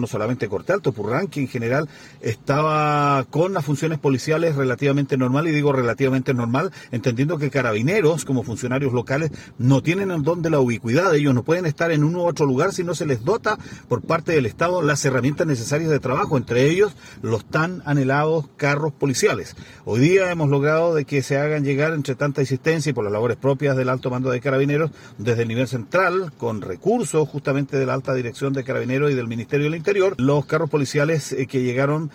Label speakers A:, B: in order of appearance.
A: no solamente Corte Alto, Purrán, que en general estaba con las funciones policiales relativamente normal, y digo relativamente normal, entendiendo que carabineros, como funcionarios locales, no tienen el don de la ubicuidad, ellos no pueden estar en uno u otro lugar si no se les dota por parte del Estado las herramientas necesarias de trabajo, entre ellos los tan anhelados carros policiales. Hoy día hemos logrado de que se hagan llegar entre tanta insistencia y por las labores propias del alto mando de carabineros desde el nivel central, con recursos justamente de la alta dirección de carabineros y del Ministerio del Interior, los carros policiales eh, que llegaron